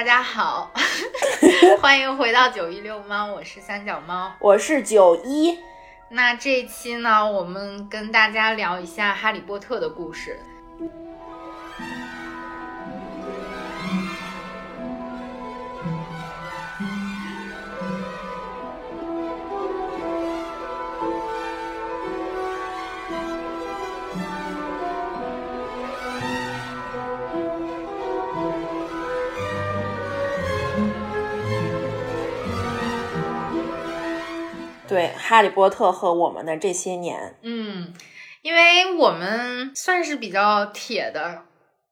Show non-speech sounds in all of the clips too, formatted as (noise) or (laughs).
大家好，(laughs) 欢迎回到九一六猫，我是三脚猫，我是九一。那这一期呢，我们跟大家聊一下《哈利波特》的故事。哈利波特》和我们的这些年，嗯，因为我们算是比较铁的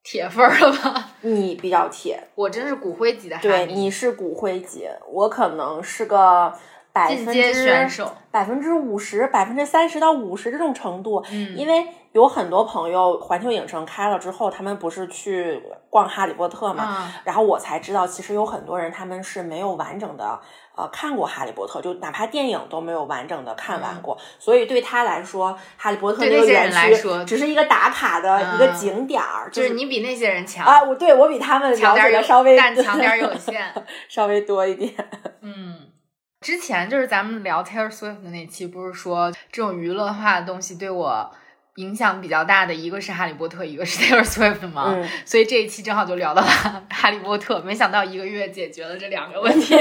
铁粉了吧？(laughs) 你比较铁，我真是骨灰级的。对，你是骨灰级，我可能是个百分之百分之五十、百分之三十到五十这种程度。嗯，因为有很多朋友环球影城开了之后，他们不是去逛《哈利波特》嘛，然后我才知道，其实有很多人他们是没有完整的。呃，看过《哈利波特》，就哪怕电影都没有完整的看完过，所以对他来说，《哈利波特》这个园区只是一个打卡的一个景点儿，就是你比那些人强啊！我对我比他们了解的稍微但强点有限，(laughs) 稍微多一点。嗯，之前就是咱们聊 Taylor Swift 的那期，不是说这种娱乐化的东西对我。影响比较大的一个是哈利波特，一个是 (laughs) Taylor Swift 嘛，所以这一期正好就聊到了哈利波特。没想到一个月解决了这两个问题。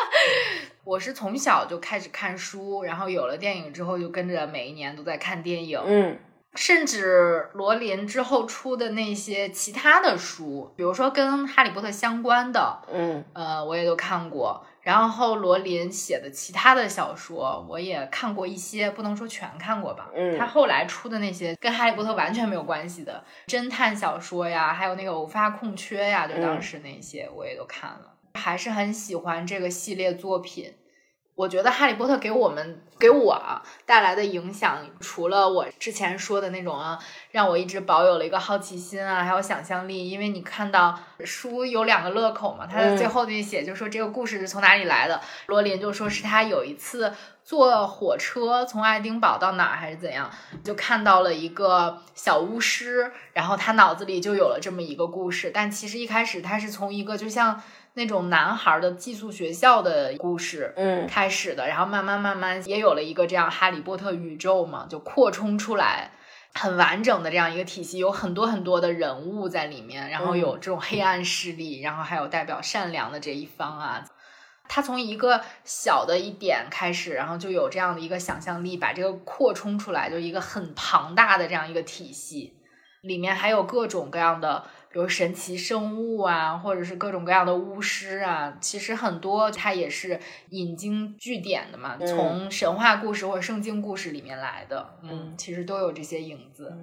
(laughs) 我是从小就开始看书，然后有了电影之后，就跟着每一年都在看电影。嗯，甚至罗琳之后出的那些其他的书，比如说跟哈利波特相关的，嗯，呃，我也都看过。然后罗琳写的其他的小说，我也看过一些，不能说全看过吧。嗯，他后来出的那些跟哈利波特完全没有关系的侦探小说呀，还有那个偶发空缺呀，就当时那些我也都看了，还是很喜欢这个系列作品。我觉得《哈利波特》给我们给我带来的影响，除了我之前说的那种啊，让我一直保有了一个好奇心啊，还有想象力。因为你看到书有两个乐口嘛，他在最后那写就说这个故事是从哪里来的。罗琳就说是他有一次坐火车从爱丁堡到哪儿还是怎样，就看到了一个小巫师，然后他脑子里就有了这么一个故事。但其实一开始他是从一个就像。那种男孩的寄宿学校的故事，嗯，开始的，然后慢慢慢慢也有了一个这样哈利波特宇宙嘛，就扩充出来，很完整的这样一个体系，有很多很多的人物在里面，然后有这种黑暗势力，然后还有代表善良的这一方啊，他从一个小的一点开始，然后就有这样的一个想象力，把这个扩充出来，就一个很庞大的这样一个体系，里面还有各种各样的。比如神奇生物啊，或者是各种各样的巫师啊，其实很多它也是引经据典的嘛，从神话故事或者圣经故事里面来的，嗯，其实都有这些影子。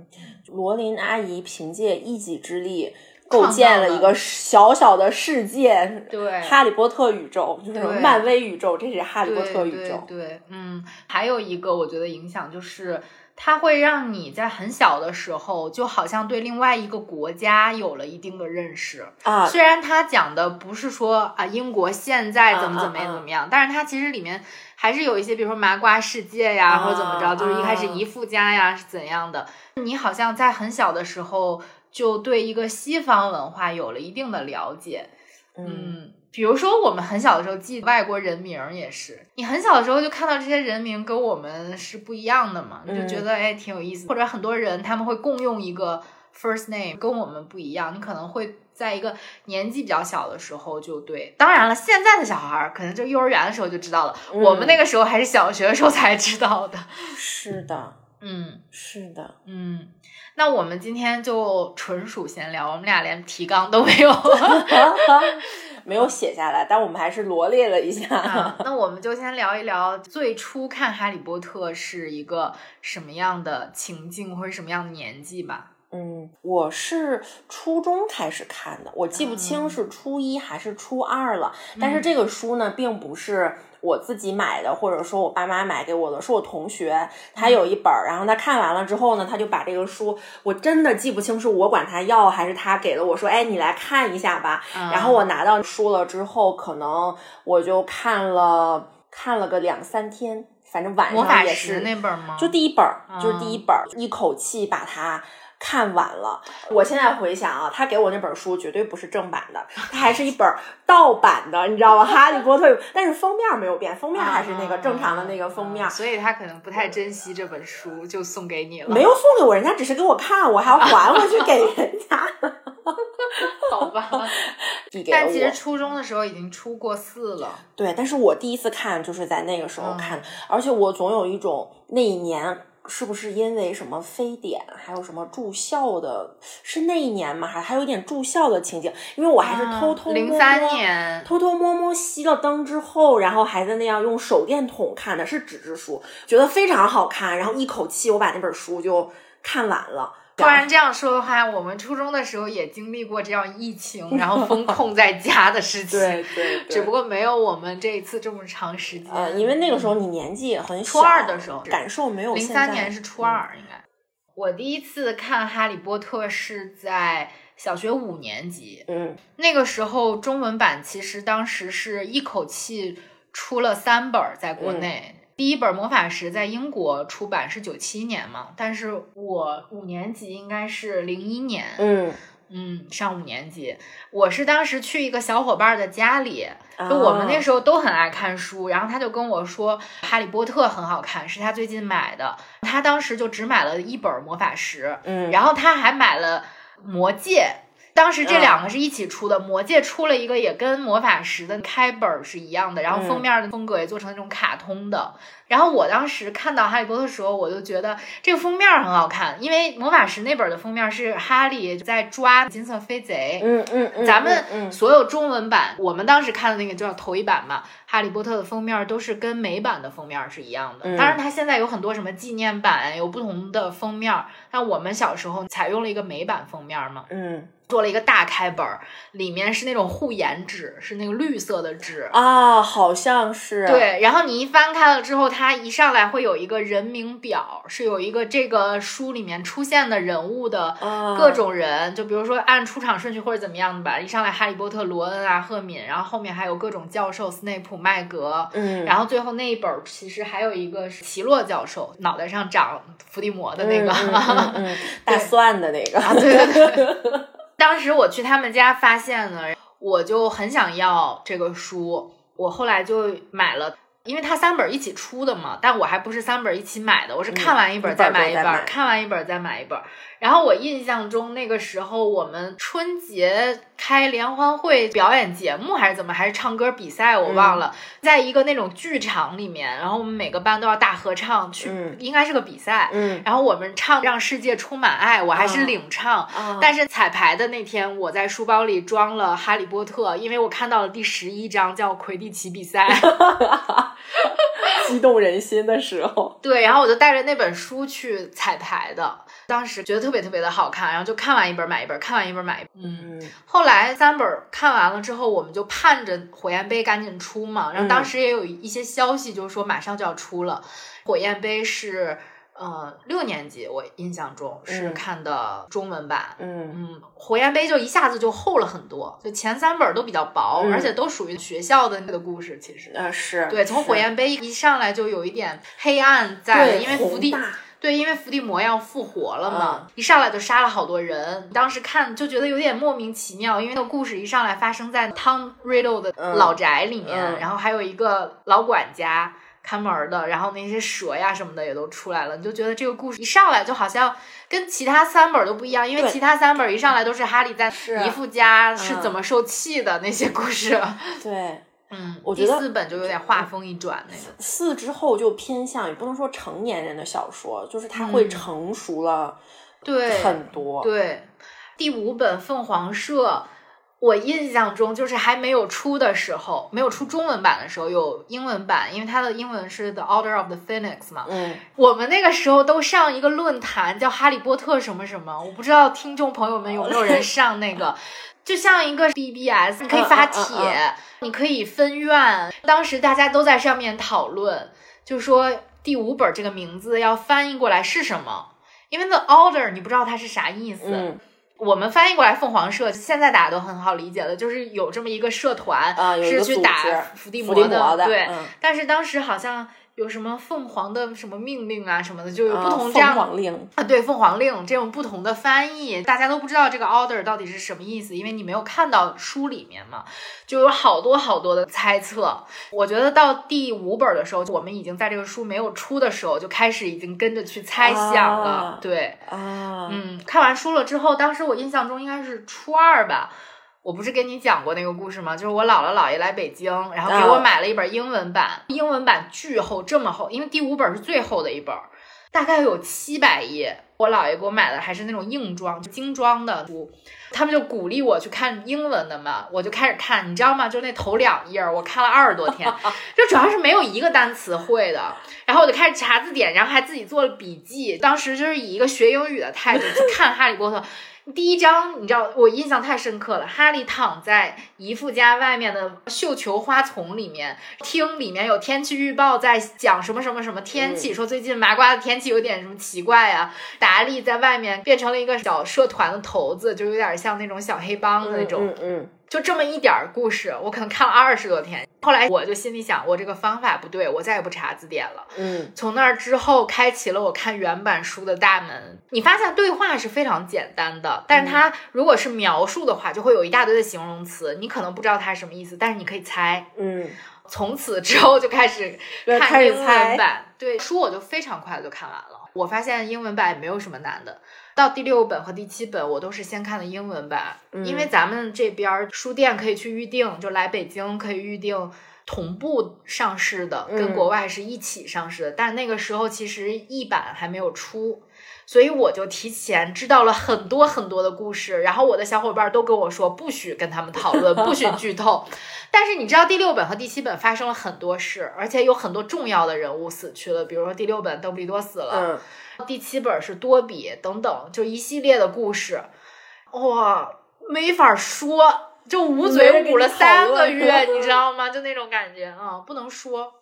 罗琳阿姨凭借一己之力构建了一个小小的世界，对，(laughs) 哈利波特宇宙就是漫威宇宙，这是哈利波特宇宙。对，嗯，还有一个我觉得影响就是。它会让你在很小的时候，就好像对另外一个国家有了一定的认识啊。虽然它讲的不是说啊英国现在怎么怎么样怎么样，但是它其实里面还是有一些，比如说麻瓜世界呀，或者怎么着，就是一开始姨父家呀是怎样的。你好像在很小的时候就对一个西方文化有了一定的了解，嗯。比如说，我们很小的时候记外国人名也是，你很小的时候就看到这些人名跟我们是不一样的嘛，你就觉得哎挺有意思。或者很多人他们会共用一个 first name，跟我们不一样，你可能会在一个年纪比较小的时候就对。当然了，现在的小孩可能就幼儿园的时候就知道了，我们那个时候还是小学的时候才知道的。是的，(laughs) 嗯，是的，嗯。那我们今天就纯属闲聊，我们俩连提纲都没有。(laughs) 没有写下来，但我们还是罗列了一下。那我们就先聊一聊最初看《哈利波特》是一个什么样的情境或者什么样的年纪吧。嗯，我是初中开始看的，我记不清是初一还是初二了。但是这个书呢，并不是。我自己买的，或者说我爸妈买给我的，是我同学他有一本儿，然后他看完了之后呢，他就把这个书，我真的记不清是我管他要还是他给了我说，哎，你来看一下吧。然后我拿到书了之后，可能我就看了看了个两三天，反正晚上也是那本吗？就第一本，就是第一本，一口气把它。看晚了。我现在回想啊，他给我那本书绝对不是正版的，它还是一本盗版的，你知道吗？哈利波特，但是封面没有变，封面还是那个正常的那个封面。所以他可能不太珍惜这本书，就送给你了。没有送给我，人家只是给我看，我还要还回去给人家。(laughs) 好吧，(laughs) 但其实初中的时候已经出过四了。对，但是我第一次看就是在那个时候看，而且我总有一种那一年是不是因为什么非典，还有什么住校的，是那一年吗？还还有一点住校的情景，因为我还是偷偷零三年偷偷摸摸熄了灯之后，然后还在那样用手电筒看的，是纸质书，觉得非常好看，然后一口气我把那本书就看完了。不然这样说的话，我们初中的时候也经历过这样疫情，然后封控在家的事情。对对，只不过没有我们这一次这么长时间。呃，因为那个时候你年纪也很小，初二的时候感受没有。零三年是初二，应该。我第一次看《哈利波特》是在小学五年级。嗯，那个时候中文版其实当时是一口气出了三本，在国内。第一本魔法石在英国出版是九七年嘛，但是我五年级应该是零一年，嗯嗯，上五年级，我是当时去一个小伙伴的家里，就我们那时候都很爱看书，然后他就跟我说《哈利波特》很好看，是他最近买的，他当时就只买了一本魔法石，嗯，然后他还买了魔戒。当时这两个是一起出的，魔戒出了一个也跟魔法石的开本是一样的，然后封面的风格也做成那种卡通的。然后我当时看到哈利波特的时候，我就觉得这个封面很好看，因为魔法石那本的封面是哈利在抓金色飞贼。嗯嗯，咱们所有中文版，我们当时看的那个叫头一版嘛，哈利波特的封面都是跟美版的封面是一样的。当然，它现在有很多什么纪念版，有不同的封面。但我们小时候采用了一个美版封面嘛。嗯。做了一个大开本儿，里面是那种护眼纸，是那个绿色的纸啊，好像是。对，然后你一翻开了之后，它一上来会有一个人名表，是有一个这个书里面出现的人物的各种人，就比如说按出场顺序或者怎么样的吧。一上来哈利波特、罗恩啊、赫敏，然后后面还有各种教授，斯内普、麦格，嗯，然后最后那一本其实还有一个是奇洛教授，脑袋上长伏地魔的那个，(laughs) 大蒜的那个，啊对对对。(laughs) 当时我去他们家发现呢，我就很想要这个书，我后来就买了，因为它三本一起出的嘛，但我还不是三本一起买的，我是看完一本再买一本，看完一本再买一本。然后我印象中那个时候我们春节开联欢会表演节目还是怎么，还是唱歌比赛，我忘了，在一个那种剧场里面，然后我们每个班都要大合唱去，应该是个比赛，嗯，然后我们唱让世界充满爱，我还是领唱，但是彩排的那天我在书包里装了哈利波特，因为我看到了第十一章叫魁地奇比赛，(laughs) (laughs) 激动人心的时候，对，然后我就带着那本书去彩排的。当时觉得特别特别的好看，然后就看完一本买一本，看完一本买一本。嗯，后来三本看完了之后，我们就盼着火焰杯赶紧出嘛。然后当时也有一些消息，就是说马上就要出了。火焰杯是呃六年级，我印象中是看的中文版。嗯嗯，火焰杯就一下子就厚了很多，就前三本都比较薄，而且都属于学校的那个故事。其实呃是对，从火焰杯一上来就有一点黑暗在，因为伏地。对，因为伏地魔要复活了嘛，一上来就杀了好多人。当时看就觉得有点莫名其妙，因为那个故事一上来发生在汤 Riddle 的老宅里面，然后还有一个老管家看门的，然后那些蛇呀什么的也都出来了，你就觉得这个故事一上来就好像跟其他三本都不一样，因为其他三本一上来都是哈利在姨父家是怎么受气的那些故事。(laughs) 对。嗯，我觉得四本就有点画风一转，那个四之后就偏向，也不能说成年人的小说，就是他会成熟了，对很多。对，第五本凤凰社，我印象中就是还没有出的时候，没有出中文版的时候，有英文版，因为它的英文是 The Order of the Phoenix 嘛。嗯，我们那个时候都上一个论坛叫《哈利波特》什么什么，我不知道听众朋友们有没有人上那个。(laughs) 就像一个 BBS，你可以发帖，你可以分院。当时大家都在上面讨论，就说第五本这个名字要翻译过来是什么？因为 The Order 你不知道它是啥意思。嗯，我们翻译过来凤凰社，现在大家都很好理解了，就是有这么一个社团，是去打伏地魔的。对，但是当时好像有什么凤凰的什么命令啊什么的，就有不啊同这样凤凰令，啊，对，凤凰令这种不同的翻译，大家都不知道这个 order 到底是什么意思，因为你没有看到书里面嘛，就有好多好多的猜测。我觉得到第五本的时候，我们已经在这个书没有出的时候就开始已经跟着去猜想了。啊对，啊，嗯，看完书了之后，当时我印象中应该是初二吧。我不是跟你讲过那个故事吗？就是我姥姥姥爷来北京，然后给我啊买了一本英文版，英文版巨厚，这么厚，因为第五本是最厚的一本，大概有七百页。我姥爷给我买的还是那种硬装、精装的书，他们就鼓励我去看英文的嘛，我就开始看，你知道吗？就那头两页，我看了二十多天，(laughs) 就主要是没有一个单词会的，然后我就开始查字典，然后还自己做了笔记，当时就是以一个学英语的态度去看《哈利波特》。第一章，你知道我印象太深刻了。哈利躺在姨父家外面的绣球花丛里面，听里面有天气预报在讲什么什么什么天气，说最近麻瓜的天气有点什么奇怪啊。达利在外面变成了一个小社团的头子，就有点像那种小黑帮的那种。嗯嗯就这么一点儿故事，我可能看了二十多天。后来我就心里想，我这个方法不对，我再也不查字典了。嗯从那儿之后，开启了我看原版书的大门。你发现对话是非常简单的，但是它如果是描述的话，就会有一大堆的形容词，你可能不知道它是什么意思，但是你可以猜。嗯，从此之后就开始对开始看英文版，对书我就非常快的就看完了。我发现英文版也没有什么难的，到第六本和第七本我都是先看的英文版，嗯。因为咱们这边儿书店可以去预定，就来北京可以预定。同步上市的，跟嗯。国外是一起上市的，但那个时候其实译版还没有出，所以我就提前知道了很多很多的故事。然后我的小伙伴都跟我说，不许跟他们讨论，不许剧透。(laughs) 但是你知道第六本和第七本发生了很多事，而且有很多重要的人物死去了，比如说第六本邓布利多死了，嗯，第七本是多比等等，就一系列的故事，哇，没法说，就捂嘴捂了三个月，你 (laughs) 知道吗？就那种感觉啊、不能说。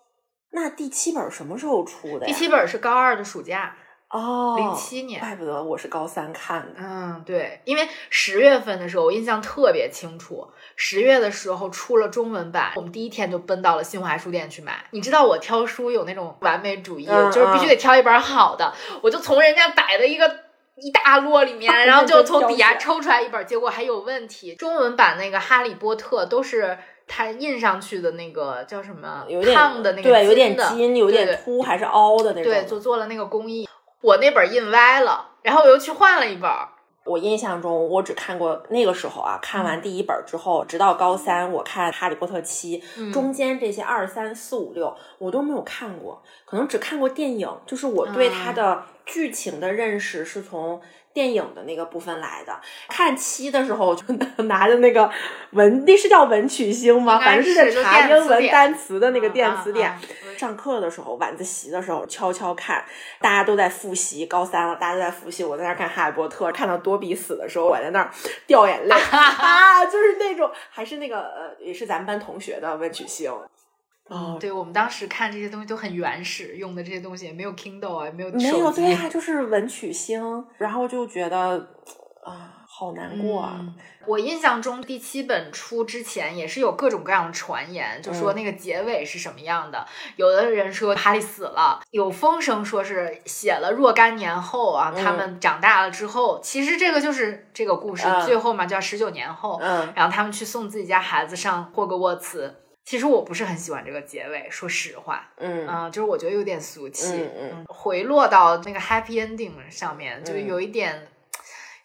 那第七本什么时候出的呀？第七本是高二的暑假，哦，零七年。怪不得我是高三看的。嗯，对，因为十月份的时候，我印象特别清楚。十月的时候出了中文版，我们第一天就奔到了新华书店去买。你知道我挑书有那种完美主义，嗯就是必须得挑一本好的，我就从人家摆的一个。一大摞里面，然后就从底下 (laughs) 抽出来一本，结果还有问题。中文版那个《哈利波特》都是它印上去的那个叫什么有点抗的那个对，有点的筋，有点凸还是凹的那种。对，就做了那个工艺。我那本印歪了，然后我又去换了一本。我印象中，我只看过那个时候啊，看完第一本之后，直到高三，我看《哈利波特七》嗯中间这些二三四五六我都没有看过，可能只看过电影。就是我对它啊的剧情的认识是从电影的那个部分来的。看七的时候，我就 (laughs) 拿着那个文，那是叫文曲星吗？反正是在查英文单词的那个电子词典。(laughs) 上课的时候，晚自习的时候悄悄看，大家都在复习，高三了，大家都在复习，我在那儿看《哈利波特》，看到多比死的时候，我在那儿掉眼泪 (laughs) 啊，就是那种，还是那个呃，也是咱们班同学的文曲星。哦，对我们当时看这些东西都很原始，用的这些东西也没有 Kindle 啊，也没有没有对啊，就是文曲星，然后就觉得啊，好难过啊。嗯我印象中第七本出之前也是有各种各样的传言，就说嗯那个结尾是什么样的。有的人说哈利死了，有风声说是写了若干年后啊，嗯他们长大了之后，其实这个就是这个故事、嗯最后嘛，叫十九年后，嗯然后他们去送自己家孩子上霍格沃茨。其实我不是很喜欢这个结尾，说实话，嗯嗯，就是我觉得有点俗气，嗯嗯回落到那个 happy ending 上面，就嗯有一点、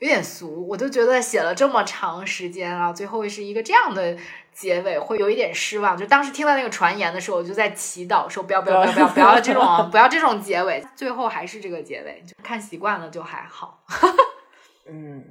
有点俗。我就觉得写了这么长时间啊，最后是一个这样的结尾，会有一点失望。就当时听到那个传言的时候，我就在祈祷说不要不要不要不要不要这种 (laughs) 不要这种结尾，最后还是这个结尾，就看习惯了就还好。(laughs) 嗯。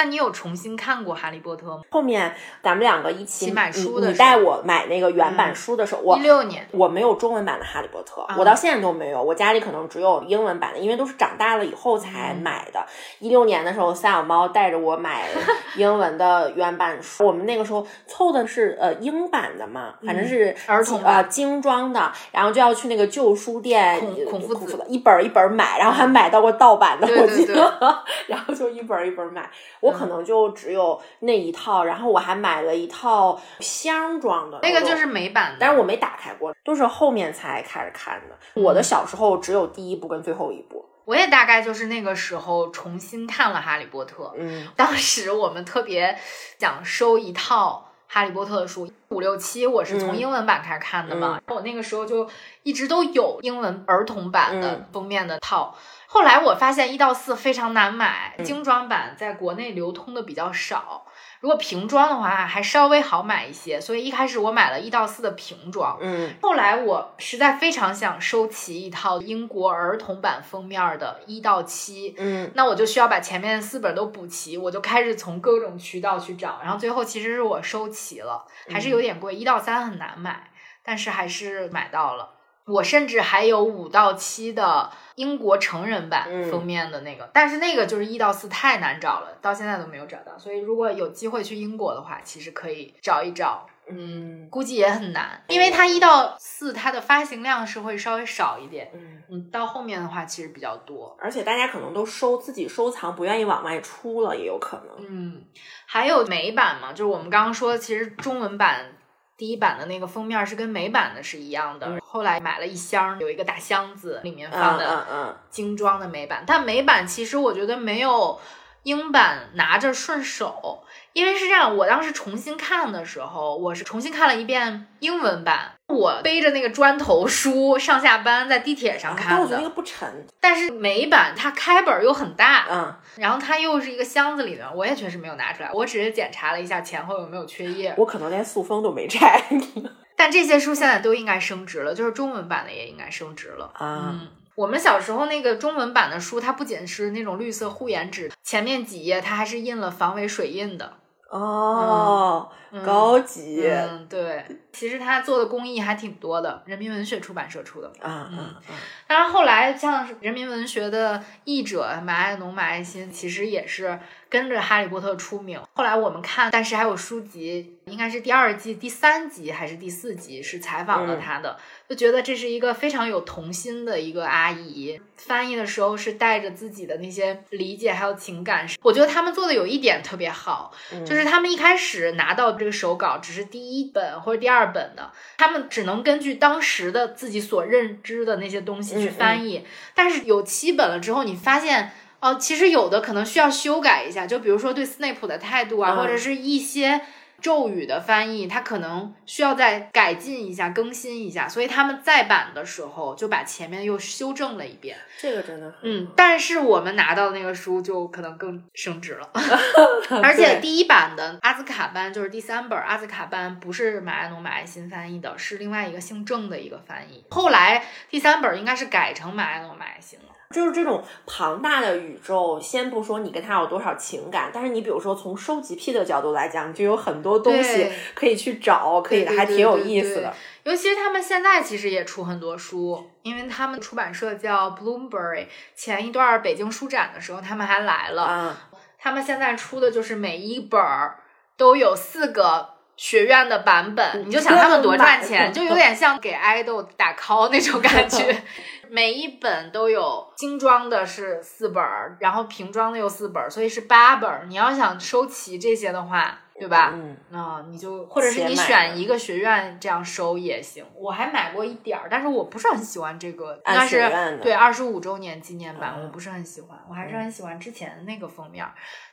那你有重新看过《哈利波特》吗？后面咱们两个一起买书的你你带我买那个原版嗯书的时候，我一六年，我没有中文版的《哈利波特》啊我到现在都没有。我家里可能只有英文版的，因为都是长大了以后才嗯买的。一六、年的时候，三小猫带着我买 (laughs) 英文的原版书，我们那个时候凑的是呃英版的嘛，反正是嗯儿童版呃精装的，然后就要去那个旧书店孔孔夫子的一本儿一本儿买，然后还买到过盗版的，我记得对，(laughs) 然后就一本儿一本儿买。我我可能就只有那一套，然后我还买了一套箱装的，那个就是美版的，但是我没打开过，都是后面才开始看的。我的小时候只有第一部跟最后一部。我也大概就是那个时候重新看了《哈利波特》，嗯，(laughs) 当时我们特别想收一套。哈利波特的书五六七，我是从英文版开始看的嘛。我那个时候就一直都有英文儿童版的封面的套。后来我发现一到四非常难买，精装版在国内流通的比较少。如果瓶装的话，还稍微好买一些，所以一开始我买了一到四的瓶装。嗯，后来我实在非常想收齐一套英国儿童版封面的一到七。嗯，那我就需要把前面四本都补齐，我就开始从各种渠道去找，然后最后其实是我收齐了，还是有点贵，一到三很难买，但是还是买到了。我甚至还有五到七的英国成人版封面的那个，但是那个就是一到四太难找了，到现在都没有找到。所以如果有机会去英国的话，其实可以找一找。嗯，估计也很难，因为它一到四它的发行量是会稍微少一点。嗯嗯，到后面的话其实比较多，而且大家可能都收自己收藏，不愿意往外出了，也有可能。嗯，还有美版嘛，就是我们刚刚说，其实中文版。第一版的那个封面是跟美版的是一样的，后来买了一箱，有一个大箱子，里面放的精装的美版。但美版其实我觉得没有英版拿着顺手，因为是这样，我当时重新看的时候，我是重新看了一遍英文版。我背着那个砖头书上下班，在地铁上看的。我觉得那个不沉。但是美版它开本又很大，嗯，然后它又是一个箱子里的，我也确实没有拿出来。我只是检查了一下前后有没有缺页。我可能连塑封都没拆。(laughs) 但这些书现在都应该升值了，就是中文版的也应该升值了啊。嗯，我们小时候那个中文版的书，它不仅是那种绿色护眼纸，前面几页它还是印了防伪水印的。哦，高级。嗯，对，其实他做的工艺还挺多的，人民文学出版社出的。啊嗯嗯。当然，后来像人民文学的译者马爱农、马爱新，其实也是。跟着哈利波特出名，后来我们看，但是还有书籍，应该是第二季第三集还是第四集是采访了他的，就觉得这是一个非常有童心的一个阿姨，翻译的时候是带着自己的那些理解还有情感。我觉得他们做的有一点特别好，就是他们一开始拿到这个手稿只是第一本或者第二本的，他们只能根据当时的自己所认知的那些东西去翻译，但是有七本了之后，你发现。哦，其实有的可能需要修改一下，就比如说对斯内普的态度啊，或者是一些咒语的翻译，它可能需要再改进一下、更新一下。所以他们再版的时候就把前面又修正了一遍。这个真的，嗯，但是我们拿到那个书就可能更升值了。(laughs) 而且第一版的阿兹卡班就是第三本阿兹卡班，不是马埃农、马爱新翻译的，是另外一个姓郑的一个翻译。后来第三本应该是改成马埃农、马爱新了。就是这种庞大的宇宙，先不说你跟他有多少情感，但是你比如说从收集癖的角度来讲，就有很多东西可以去找，可以还挺有意思的。尤其是他们现在其实也出很多书，因为他们出版社叫 Bloomberry，前一段北京书展的时候他们还来了。他们现在出的就是每一本儿都有四个学院的版本，你就想他们多赚钱，就有点像给爱豆打 call 那种感觉。(laughs) 每一本都有精装的是四本儿，然后瓶装的有四本儿，所以是八本儿。你要想收齐这些的话，对吧？嗯，那你就或者是你选一个学院这样收也行。我还买过一点儿，但是我不是很喜欢这个，应该是对二十五周年纪念版，我不是很喜欢。我还是很喜欢之前的那个封面。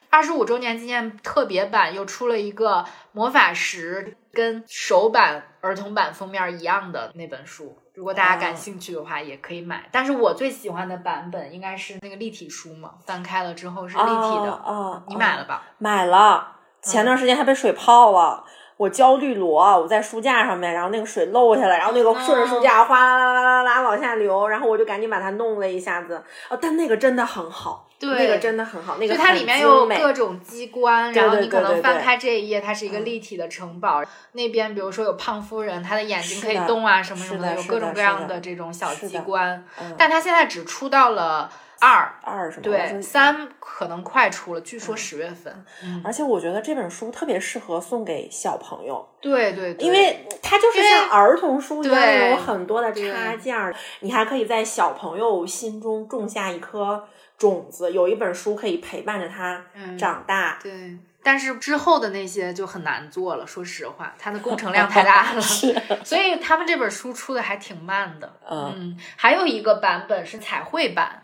二十五周年纪念特别版又出了一个魔法石，跟首版儿童版封面一样的那本书。如果大家感兴趣的话，也可以买。但是我最喜欢的版本应该是那个立体书嘛，翻开了之后是立体的。哦，你买了吧？买了。前段时间还被水泡了。我焦绿萝，我在书架上面，然后那个水漏下来，然后那个顺着书架哗啦啦啦啦啦往下流，然后我就赶紧把它弄了一下子。哦，但那个真的很好，对，那个真的很好。那个它里面有各种机关，然后你可能翻开这一页，它是一个立体的城堡。那边比如说有胖夫人，她的眼睛可以动啊，什么什么的，有各种各样的这种小机关。嗯，但它现在只出到了。二二什么？对，三可能快出了，据说十月份。而且我觉得这本书特别适合送给小朋友。对对，因为它就是像儿童书一样，有很多的插件儿，你还可以在小朋友心中种下一颗种子，有一本书可以陪伴着他嗯长大。对，但是之后的那些就很难做了，说实话，它的工程量 (laughs) 太大了，是 (laughs) 所以他们这本书出的还挺慢的。嗯嗯，还有一个版本是彩绘版。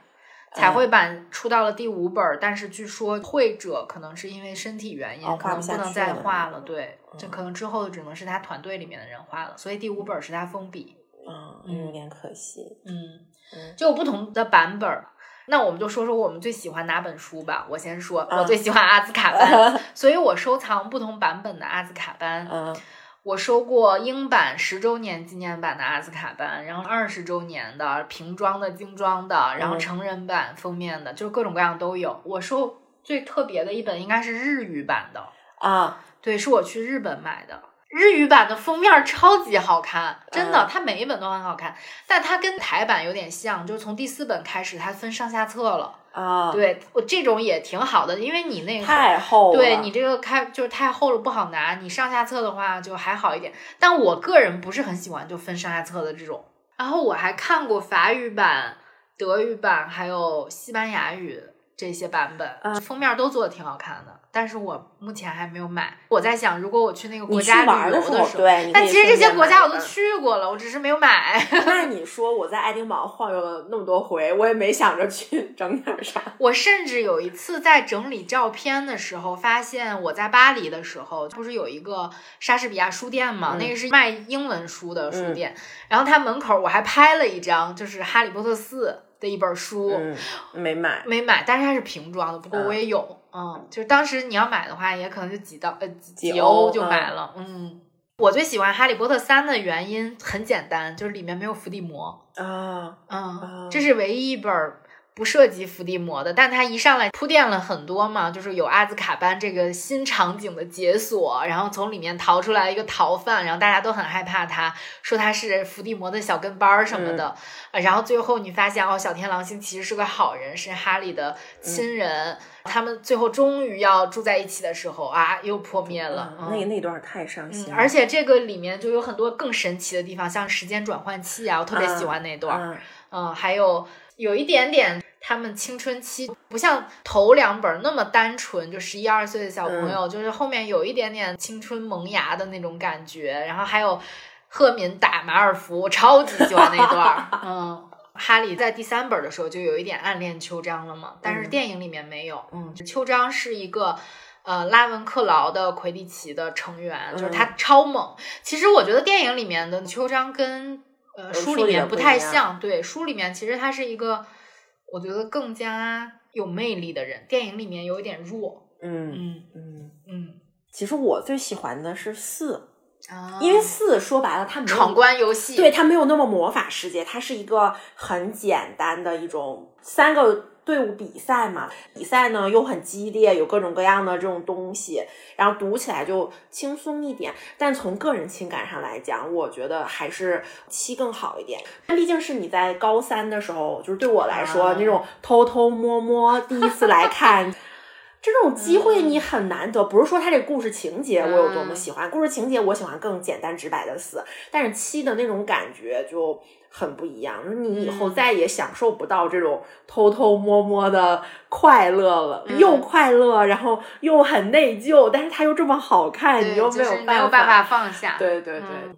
彩绘版出到了第五本儿，但是据说绘者可能是因为身体原因，哦可能不能再画了。对，这可能之后只能是他团队里面的人画了，所以第五本儿是他封笔。嗯，有点可惜。嗯嗯，就有不同的版本儿。那我们就说说我们最喜欢哪本书吧。我先说，我嗯最喜欢阿兹卡班，(laughs) 所以我收藏不同版本的阿兹卡班。嗯我收过英版十周年纪念版的阿兹卡班，然后二十周年的瓶装的、精装的，然后嗯成人版封面的，就是各种各样都有。我收最特别的一本应该是日语版的，啊，对，是我去日本买的。日语版的封面超级好看，真的，嗯它每一本都很好看，但它跟台版有点像，就是从第四本开始，它分上下册了。啊，，对我这种也挺好的，因为你那个太厚了。对你这个开就是太厚了不好拿，你上下册的话就还好一点。但我个人不是很喜欢就分上下册的这种。然后我还看过法语版、德语版，还有西班牙语这些版本，嗯封面都做的挺好看的。但是我目前还没有买。我在想，如果我去那个国家玩旅游的时候，对，但其实这些国家我都去过了，我只是没有买。那 (laughs) 你说我在爱丁堡晃悠了那么多回，我也没想着去 (laughs) 整点啥。我甚至有一次在整理照片的时候，发现我在巴黎的时候，不是有一个莎士比亚书店嘛？嗯那个是卖英文书的书店。然后它门口我还拍了一张，就是《哈利波特四》的一本书，嗯，没买。没买，但是它是瓶装的。不过我也有，嗯就是当时你要买的话，也可能就几到呃几几欧欧就买了，嗯。我最喜欢《哈利波特三》的原因很简单，就是里面没有伏地魔。啊，嗯啊，这是唯一一本儿不涉及伏地魔的，但他一上来铺垫了很多嘛，就是有阿兹卡班这个新场景的解锁，然后从里面逃出来一个逃犯，然后大家都很害怕他，说他是伏地魔的小跟班儿什么的，呃然后最后你发现哦，小天狼星其实是个好人，是哈利的亲人，他们最后终于要住在一起的时候啊，又破灭了。嗯那那段太伤心嗯，了。而且这个里面就有很多更神奇的地方，像时间转换器啊，我特别喜欢那段嗯，还有有一点点他们青春期，不像头两本那么单纯，就十一二岁的小朋友，就是后面有一点点青春萌芽的那种感觉。然后还有赫敏打马尔福，我超级喜欢那段儿。(laughs) 嗯，哈利在第三本的时候就有一点暗恋秋张了嘛，但是嗯电影里面没有。嗯，秋张是一个。呃，拉文克劳的魁地奇的成员，就是他超猛。其实我觉得电影里面的秋张跟呃呃书书里面不太像，对，书里面其实他是一个我觉得更加有魅力的人，电影里面有一点弱。嗯嗯嗯，嗯其实我最喜欢的是四，啊因为四说白了它没有闯关游戏，对，它没有那么魔法世界，它是一个很简单的一种三个队伍比赛嘛。比赛呢又很激烈，有各种各样的这种东西，然后读起来就轻松一点。但从个人情感上来讲，我觉得还是七更好一点。那毕竟是你在高三的时候，就是对我来说、啊那种偷偷摸摸第一次来看。这种机会你很难得，不是说它这个故事情节我有多么喜欢，故事情节我喜欢更简单直白的死，但是七的那种感觉就很不一样，你以后嗯。再也享受不到这种偷偷摸摸的快乐了，嗯。又快乐，然后又很内疚，但是它又这么好看，你又就是有没有办法放下。对对对，嗯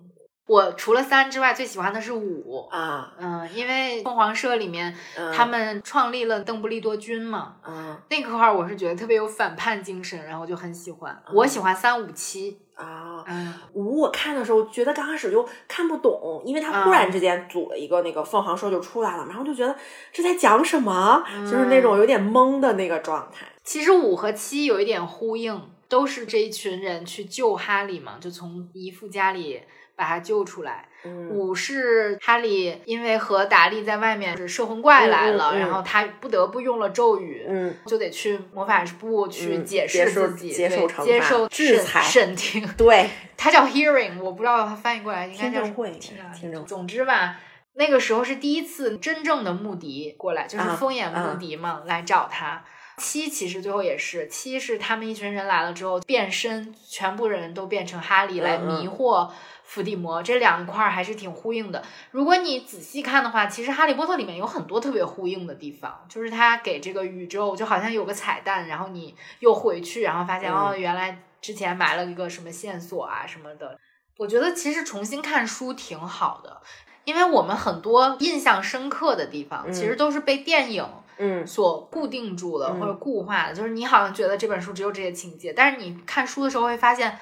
我除了三之外，最喜欢的是五。啊，嗯，因为凤凰社里面嗯他们创立了邓布利多军嘛，嗯那个块儿我是觉得特别有反叛精神，然后我就很喜欢。我喜欢三五七。啊。嗯五我看的时候觉得刚开始就看不懂，因为他忽然之间组了一个那个凤凰社就出来了，然后就觉得这在讲什么，就是那种有点懵的那个状态。其实五和七有一点呼应，都是这一群人去救哈利嘛，就从姨父家里把他救出来。嗯五是哈利因为和达利在外面是摄魂怪来了，嗯嗯嗯然后他不得不用了咒语，嗯，就得去魔法部去嗯解释自己，接受接受制裁审听。对，(laughs) 他叫 hearing，我不知道他翻译过来应该叫听证会听证会总之吧，那个时候是第一次真正的穆迪过来，就是啊风眼穆迪嘛，来找他。七其实最后也是，七是他们一群人来了之后变身，全部人都变成哈利来迷惑伏地魔，这两块还是挺呼应的。如果你仔细看的话，其实《哈利波特》里面有很多特别呼应的地方，就是他给这个宇宙就好像有个彩蛋，然后你又回去，然后发现哦，原来之前埋了一个什么线索啊什么的。我觉得其实重新看书挺好的，因为我们很多印象深刻的地方，其实都是被电影。嗯，所固定住的或者固化的，就是你好像觉得这本书只有这些情节，但是你看书的时候会发现，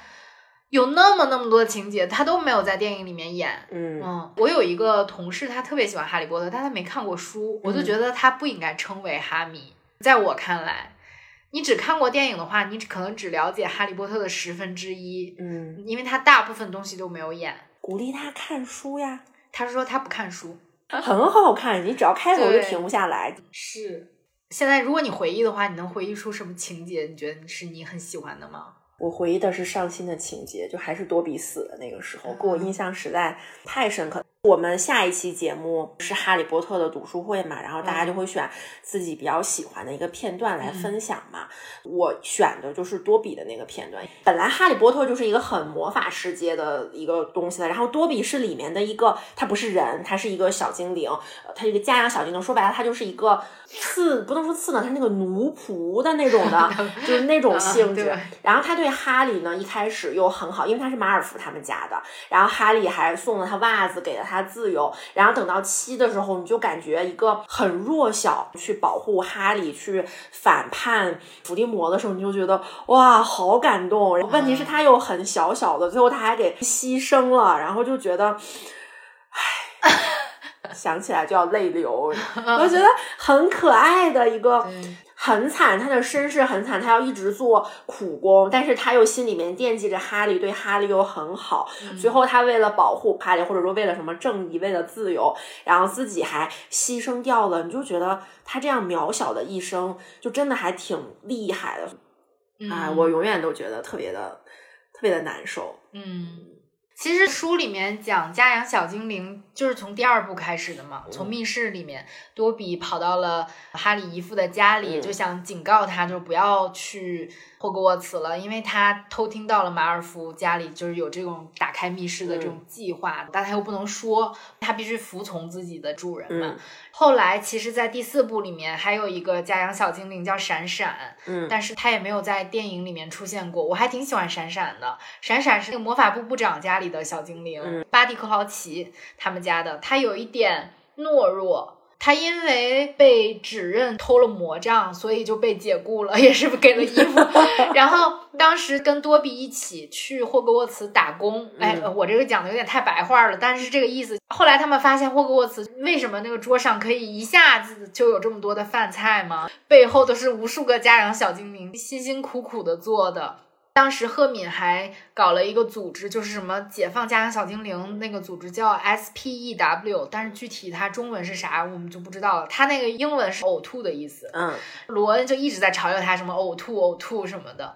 有那么那么多的情节，他都没有在电影里面演。嗯嗯，我有一个同事，他特别喜欢哈利波特，但他没看过书，我就觉得他不应该称为哈迷。在我看来，你只看过电影的话，你可能只了解哈利波特的十分之一。嗯，因为他大部分东西都没有演。鼓励他看书呀，他说他不看书。很好看，你只要开头就停不下来。是，现在如果你回忆的话，你能回忆出什么情节？你觉得是你很喜欢的吗？我回忆的是上新的情节，就还是多比死的那个时候，给我印象实在太深刻。我们下一期节目是《哈利波特》的读书会嘛，然后大家就会选自己比较喜欢的一个片段来分享嘛。我选的就是多比的那个片段。本来《哈利波特》就是一个很魔法世界的一个东西了，然后多比是里面的一个，他不是人，他是一个小精灵，他一个家养小精灵。说白了，他就是一个次，不能说刺呢，他那个奴仆的那种的，(laughs) 就是那种性质。然后他对哈利呢，一开始又很好，因为他是马尔福他们家的，然后哈利还送了他袜子，给了他。他自由，然后等到七的时候，你就感觉一个很弱小去保护哈利去反叛伏地魔的时候，你就觉得哇，好感动。问题是，他又很小小的，最后他还给牺牲了，然后就觉得，唉，(laughs) (laughs) 想起来就要泪流。(laughs) 我觉得很可爱的一个。很惨，他的身世很惨，他要一直做苦工，但是他又心里面惦记着哈利，对哈利又很好。最后他为了保护哈利，或者说为了什么正义，为了自由，然后自己还牺牲掉了。你就觉得他这样渺小的一生，就真的还挺厉害的。哎，我永远都觉得特别的、特别的难受。嗯。其实书里面讲家养小精灵，就是从第二部开始的嘛。从密室里面，多比跑到了哈利姨父的家里，就想警告他，就不要去。霍格沃茨了，因为他偷听到了马尔福家里就是有这种打开密室的这种计划，但他又不能说，他必须服从自己的主人嘛。后来，其实，在第四部里面还有一个家养小精灵叫闪闪，嗯，但是他也没有在电影里面出现过。我还挺喜欢闪闪的，闪闪是那个魔法部部长家里的小精灵，巴蒂克劳奇他们家的，他有一点懦弱。他因为被指认偷了魔杖，所以就被解雇了，(laughs) 也是给了衣服。然后当时跟多比一起去霍格沃茨打工。哎，我这个讲的有点太白话了，但是这个意思。后来他们发现霍格沃茨为什么那个桌上可以一下子就有这么多的饭菜吗？背后都是无数个家长小精灵辛辛苦苦的做的。当时赫敏还搞了一个组织，就是什么解放家养小精灵那个组织叫 S P E W，但是具体它中文是啥我们就不知道了。它那个英文是呕吐的意思。嗯，罗恩就一直在嘲笑他什么呕吐呕吐什么的。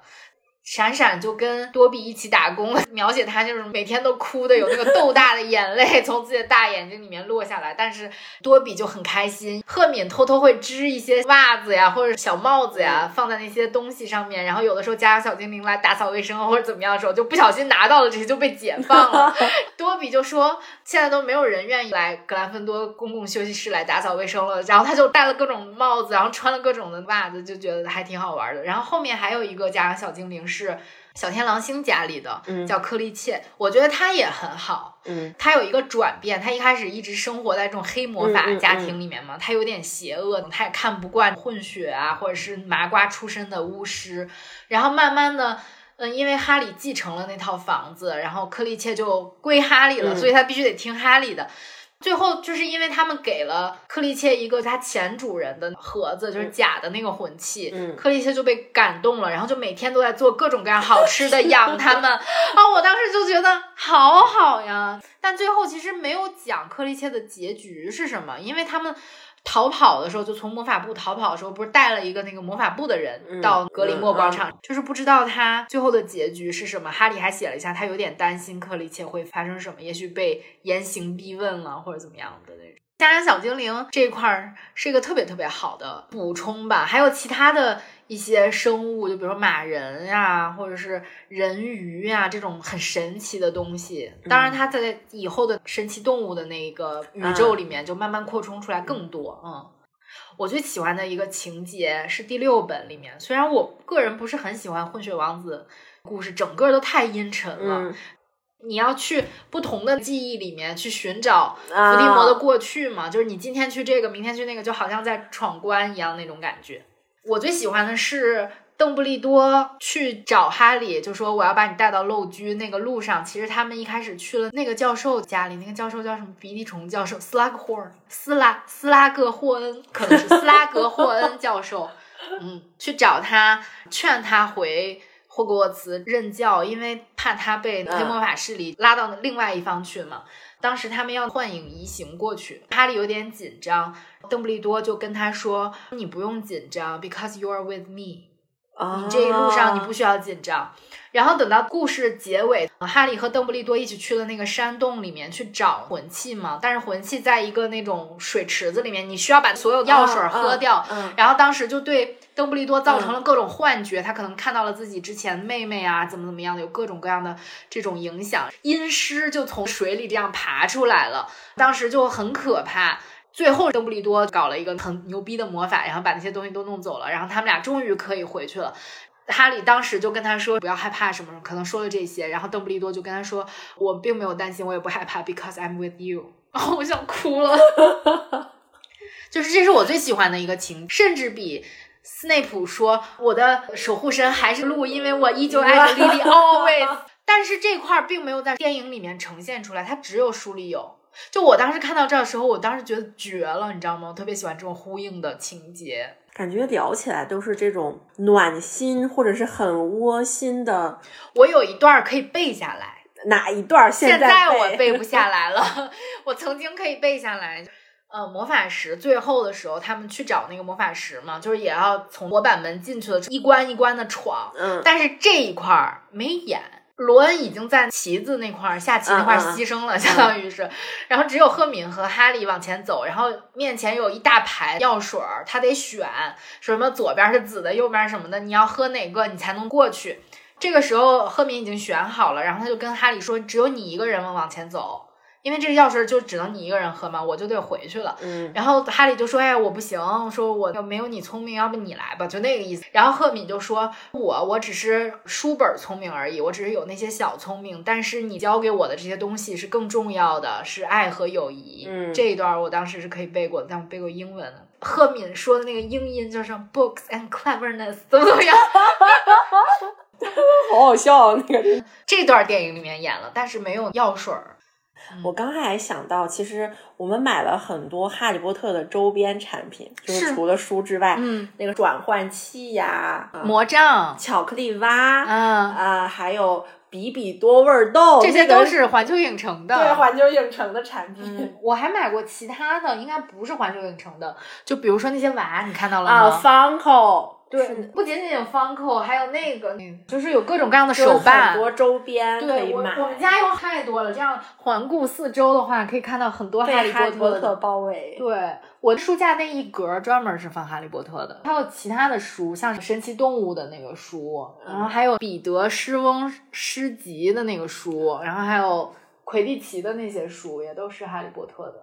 闪闪就跟多比一起打工，(laughs) 描写他就是每天都哭的有那个豆大的眼泪从自己的大眼睛里面落下来，但是多比就很开心。赫敏偷偷会织一些袜子呀或者小帽子呀放在那些东西上面，然后有的时候家养小精灵来打扫卫生或者怎么样的时候就不小心拿到了这些就被解放了。(laughs) 多比就说现在都没有人愿意来格兰芬多公共休息室来打扫卫生了，然后他就戴了各种帽子，然后穿了各种的袜子，就觉得还挺好玩的。然后后面还有一个家养小精灵是。是小天狼星家里的，叫克利切，我觉得他也很好。嗯，他有一个转变，他一开始一直生活在这种黑魔法家庭里面嘛，他有点邪恶，他也看不惯混血啊，或者是麻瓜出身的巫师。然后慢慢的，嗯，因为哈利继承了那套房子，然后克利切就归哈利了，所以他必须得听哈利的。最后就是因为他们给了克利切一个他前主人的盒子，就是假的那个魂器，克利切就被感动了，然后就每天都在做各种各样好吃的养他们。(laughs) 啊，我当时就觉得好好呀。但最后其实没有讲克利切的结局是什么，因为他们。逃跑的时候，就从魔法部逃跑的时候，不是带了一个那个魔法部的人到格林莫广场，就是不知道他最后的结局是什么。哈利还写了一下，他有点担心克里切会发生什么，也许被严刑逼问了或者怎么样的那种。家养小精灵这一块儿是一个特别特别好的补充吧，还有其他的一些生物，就比如说马人呀，或者是人鱼呀这种很神奇的东西。当然，它在以后的神奇动物的那个宇宙里面就慢慢扩充出来更多。嗯，我最喜欢的一个情节是第六本里面，虽然我个人不是很喜欢混血王子故事，整个都太阴沉了。你要去不同的记忆里面去寻找伏地魔的过去嘛？就是你今天去这个，明天去那个，就好像在闯关一样那种感觉。我最喜欢的是邓布利多去找哈利，就说我要把你带到陋居那个路上。其实他们一开始去了那个教授家里，那个教授叫什么？鼻涕虫教授斯拉格霍尔斯拉斯拉格霍恩，可能是斯拉格霍恩教授。嗯，去找他，劝他回。霍格沃茨任教，因为怕他被黑魔法势力拉到另外一方去嘛。当时他们要幻影移形过去，哈利有点紧张。邓布利多就跟他说：“你不用紧张，because you are with me。你这一路上你不需要紧张。”然后等到故事结尾，哈利和邓布利多一起去了那个山洞里面去找魂器嘛。但是魂器在一个那种水池子里面，你需要把所有药水喝掉。然后当时就对邓布利多造成了各种幻觉，他可能看到了自己之前妹妹啊，怎么怎么样的，有各种各样的这种影响。阴尸就从水里这样爬出来了，当时就很可怕。最后邓布利多搞了一个很牛逼的魔法，然后把那些东西都弄走了，然后他们俩终于可以回去了。哈利当时就跟他说不要害怕什么，可能说了这些，然后邓布利多就跟他说我并没有担心，我也不害怕，because I'm with you。然后我想哭了，就是这是我最喜欢的一个情，甚至比斯内普说我的守护神还是鹿，因为我依旧爱着莉莉 (laughs) always。但是这块并没有在电影里面呈现出来，它只有书里有。就我当时看到这的时候，我当时觉得绝了，你知道吗？我特别喜欢这种呼应的情节。感觉聊起来都是这种暖心或者是很窝心的。我有一段可以背下来，哪一段？现在我背不 (laughs) 下来了。(laughs) 我曾经可以背下来。呃，魔法石最后的时候，他们去找那个魔法石嘛，就是也要从模板门进去的，一关一关的闯。嗯，但是这一块儿没演。罗恩已经在旗子那块儿下棋那块儿牺牲了，相当于是，然后只有赫敏和哈利往前走，然后面前有一大排药水儿，他得选，什么左边是紫的，右边什么的，你要喝哪个你才能过去。这个时候赫敏已经选好了，然后他就跟哈利说：“只有你一个人往前走。”因为这个药水就只能你一个人喝嘛，我就得回去了。嗯，然后哈利就说：“哎，我不行，说我又没有你聪明，要不你来吧，就那个意思。”然后赫敏就说：“我我只是书本聪明而已，我只是有那些小聪明，但是你教给我的这些东西是更重要的，是爱和友谊。”嗯，这一段我当时是可以背过的，但我背过英文。赫敏说的那个英音就是 “books and cleverness”，怎么怎么样？(laughs) 好好笑啊！那个这段电影里面演了，但是没有药水儿。我刚才还想到，其实我们买了很多哈利波特的周边产品，就是除了书之外，嗯，那个转换器呀、魔杖、巧克力蛙，嗯啊，还有比比多味豆，这些都是环球影城的，对，环球影城的产品。我还买过其他的，应该不是环球影城的，就比如说那些娃，你看到了吗？Funko。对，不仅仅有方扣，还有那个，就是有各种各样的手办，很多周边可以买。我们家有太多了，这样环顾四周的话，可以看到很多哈利波特包围。对，我书架那一格专门是放哈利波特的，还有其他的书，像神奇动物的那个书，然后还有彼得诗翁诗集的那个书，然后还有魁地奇的那些书，也都是哈利波特的。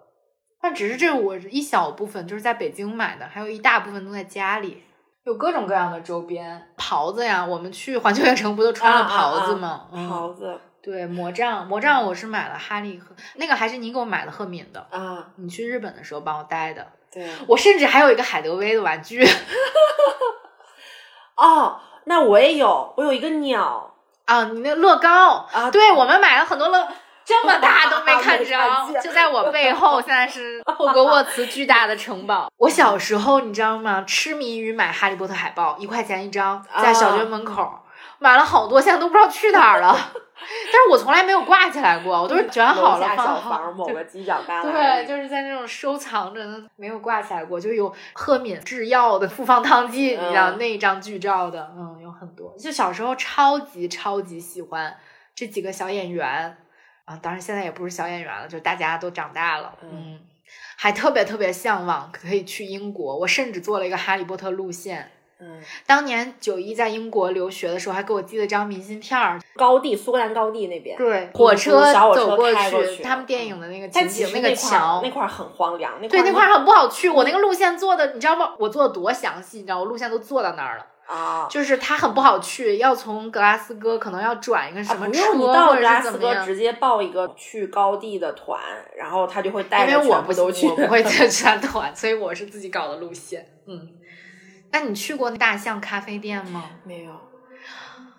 但只是这我一小部分就是在北京买的，还有一大部分都在家里。有各种各样的周边，袍子呀，我们去环球影城不都穿了袍子吗？袍子，对，魔杖，魔杖我是买了哈利和那个还是你给我买的赫敏的啊？你去日本的时候帮我带的。对，我甚至还有一个海德薇的玩具。(laughs) 哦，那我也有，我有一个鸟啊，你那乐高啊？对，我们买了很多乐。(laughs) 这么大都没看着，(laughs) 就在我背后，现在是霍格沃茨巨大的城堡。我小时候你知道吗？痴迷于买哈利波特海报，一块钱一张，在小学门口买了好多，现在都不知道去哪儿了。(laughs) 但是我从来没有挂起来过，我都是卷好了放好。某个犄角旮旯。对，就是在那种收藏着的，没有挂起来过。就有赫敏制药的复方汤剂，你知道那一张剧照的，嗯，有很多。就小时候超级超级喜欢这几个小演员。啊，当然现在也不是小演员了，就大家都长大了。嗯，还特别特别向往可以去英国。我甚至做了一个哈利波特路线。嗯，当年九一在英国留学的时候，还给我寄了张明信片儿。高地，苏格兰高地那边，对，火车走过去他们电影的那个但情景，那个桥，那块儿很荒凉，那对，那那块儿很不好去。我那个路线做的，你知道吗？我做的多详细，你知道，我路线都做到那儿了。啊，就是它很不好去，要从格拉斯哥可能要转一个什么车，用你到或者格拉斯。哥直接报一个去高地的团，然后他就会带着因为我不全部都去。我不会再 (laughs) 参团，所以我是自己搞的路线。嗯，那你去过大象咖啡店吗？没有，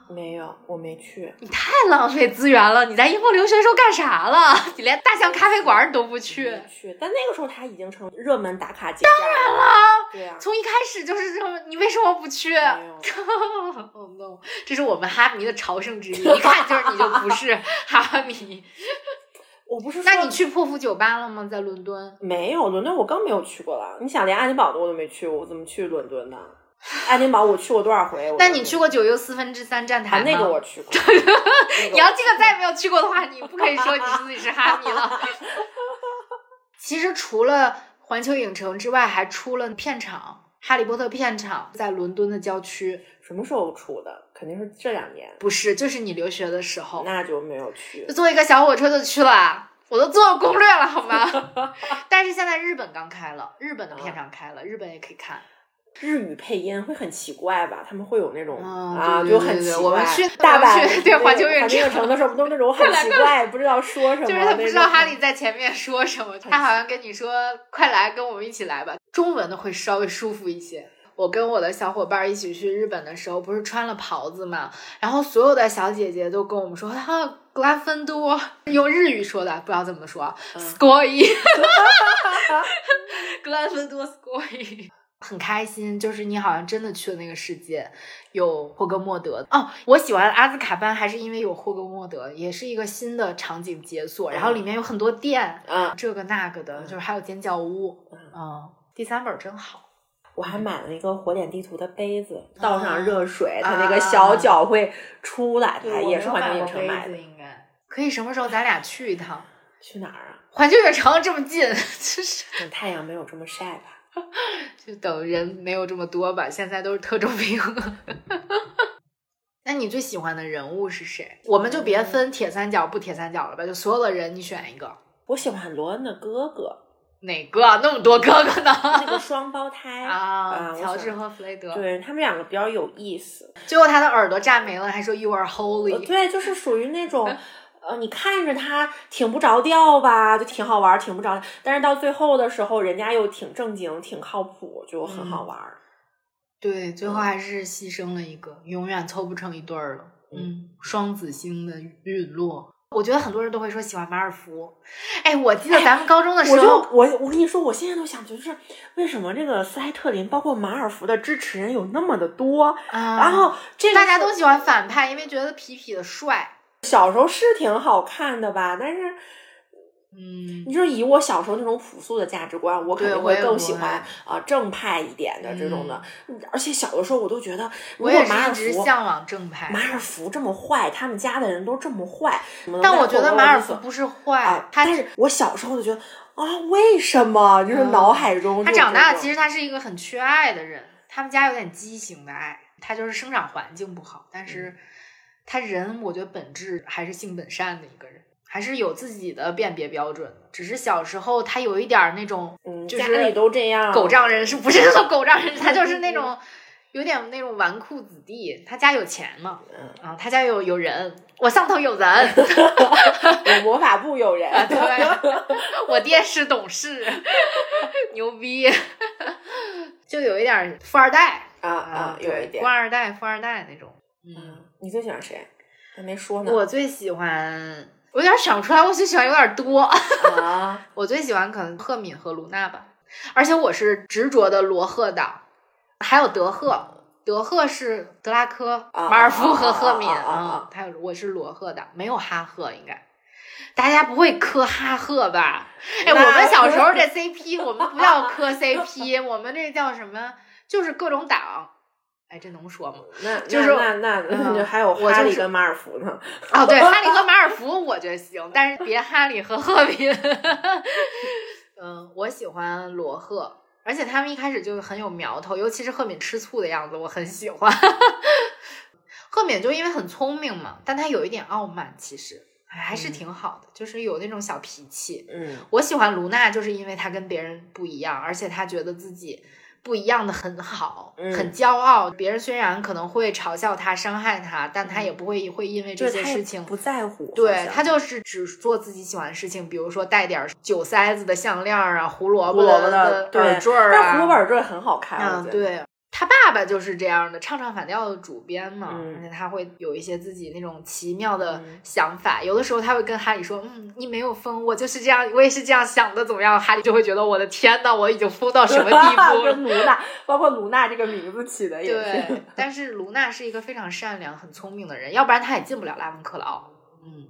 没有，我没去。你太浪费资源了！你在英国留学的时候干啥了？(laughs) 你连大象咖啡馆你都不去。没去，但那个时候它已经成热门打卡景点当然了。啊，对啊，从一开始就是这么，你为什么不去？oh no！这是我们哈迷的朝圣之地，一看就是你就不是 (laughs) 哈迷。我不是说。那你去破釜酒吧了吗？在伦敦？没有伦敦，我更没有去过了。你想，连爱丁堡的我都没去过，我怎么去伦敦呢？爱丁堡我去过多少回？那你去过九又四分之三站台？那个我去过。(laughs) 那个你要这个再没有去过的话，你不可以说你自己是哈迷了。(laughs) 其实除了环球影城之外，还出了片场，《哈利波特》片场在伦敦的郊区。什么时候出的？肯定是这两年，不是，就是你留学的时候，那就没有去就。坐一个小火车就去了。我都做攻略了，好吗？(laughs) 但是现在日本刚开了，日本的片场开了，日本也可以看。日语配音会很奇怪吧？他们会有那种啊就很奇怪。我们去大阪对环球影城城的时候，不都是那种 (laughs) 很奇怪，不知道说什么，就是他不知道哈利在前面说什么，他好像跟你说：“快来，跟我们一起来吧。”中文的会稍微舒服一些。我跟我的小伙伴一起去日本的时候，不是穿了袍子嘛，然后所有的小姐姐都跟我们说：“啊，格兰芬多，用日语说的，不知道怎么说 s c o r y 格兰芬多 s c o r y 很开心，就是你好像真的去了那个世界，有霍格莫德哦。我喜欢阿兹卡班，还是因为有霍格莫德，也是一个新的场景解锁，然后里面有很多店，嗯，这个那个的，就是还有尖叫屋，嗯，第三本真好。我还买了一个火点地图的杯子，倒上热水，啊它那个小脚会出来，它也是环球影影城买的。应该可以什么时候咱俩去一趟？去哪儿啊？环球影城这么近，(laughs) 就是等太阳没有这么晒吧。(laughs) 就等人没有这么多吧。现在都是特种兵。(laughs) 那你最喜欢的人物是谁？我们就别分铁三角不铁三角了吧，就所有的人你选一个，我喜欢罗恩的哥哥，哪个？那么多哥哥呢？那个双胞胎 (laughs) 啊，我乔治和弗雷德。对他们两个比较有意思。最后他的耳朵炸没了，还说 You are holy。对，就是属于那种。(laughs) 呃，你看着他挺不着调吧，就挺好玩，挺不着调。但是到最后的时候，人家又挺正经，挺靠谱，就很好玩。对，最后还是牺牲了一个，永远凑不成一对儿了。嗯，双子星的陨落。我觉得很多人都会说喜欢马尔福。哎，我记得咱们高中的时我就候，我我跟你说，我现在都想，就是为什么这个斯莱特林，包括马尔福的支持人有那么的多？啊然后这个大家都喜欢反派，因为觉得痞痞的帅。小时候是挺好看的吧，但是嗯，你说以我小时候那种朴素的价值观，我肯定会更喜欢啊、正派一点的这种的。而且小的时候我都觉得，如我也果马尔是一直福向往正派。马尔福这么坏，他们家的人都这么坏，但我觉得马尔福不是坏，啊，他但是我小时候就觉得啊，为什么？就是嗯脑海中他长大其实他是一个很缺爱的人，他们家有点畸形的爱，他就是生长环境不好，但嗯是他人我觉得本质还是性本善的一个人，还是有自己的辨别标准的。只是小时候他有一点儿那种，嗯，就是家里都这样，狗仗人势，不是那种狗仗人势，他就 (laughs) 是那种有点那种纨绔子弟。他家有钱嘛，嗯啊，他家有有人，我上头有人，(laughs) 我魔法部有人，啊对，我爹是董事，(laughs) 牛逼，就有一点儿富二代啊啊，有一点官。二代、富二代那种。嗯，你最喜欢谁？还没说呢。我最喜欢，我有点想不出来，我最喜欢有点多。啊，(laughs) 我最喜欢可能赫敏和卢娜吧，而且我是执着的罗赫党，还有德赫。德赫是德拉科、啊马尔夫和赫敏啊还有我是罗赫党，没有哈赫应该。大家不会磕哈赫吧？哎，我们小时候这 (laughs) CP，我们不叫磕 CP，我们这叫什么？就是各种党。哎，这能说吗？那就是那那那还有哈利跟马尔福呢。哦，对，(laughs) 哈利和马尔福我觉得行，但是别哈利和赫敏。(laughs) 嗯，我喜欢罗赫，而且他们一开始就很有苗头，尤其是赫敏吃醋的样子，我很喜欢。赫敏就因为很聪明嘛，但他有一点傲慢，其实还还是挺好的，就是有那种小脾气。嗯我喜欢卢娜，就是因为她跟别人不一样，而且她觉得自己不一样的很好，嗯很骄傲。别人虽然可能会嘲笑他、伤害他，但他也不会会因为这些事情不在乎，对他就是只做自己喜欢的事情，比如说戴点儿酒塞子的项链儿啊，胡萝卜的耳坠儿啊，但胡萝卜耳坠很好看，我嗯。对。他爸爸就是这样的，唱唱反调的主编嘛，嗯而且他会有一些自己那种奇妙的嗯想法。有的时候他会跟哈利说：“嗯，你没有疯，我就是这样，我也是这样想的，怎么样？”哈利就会觉得我的天呐，我已经疯到什么地步了 (laughs) 跟？卢娜，包括卢娜这个名字起的也对。，但是卢娜是一个非常善良、很聪明的人，要不然她也进不了拉文克劳。嗯，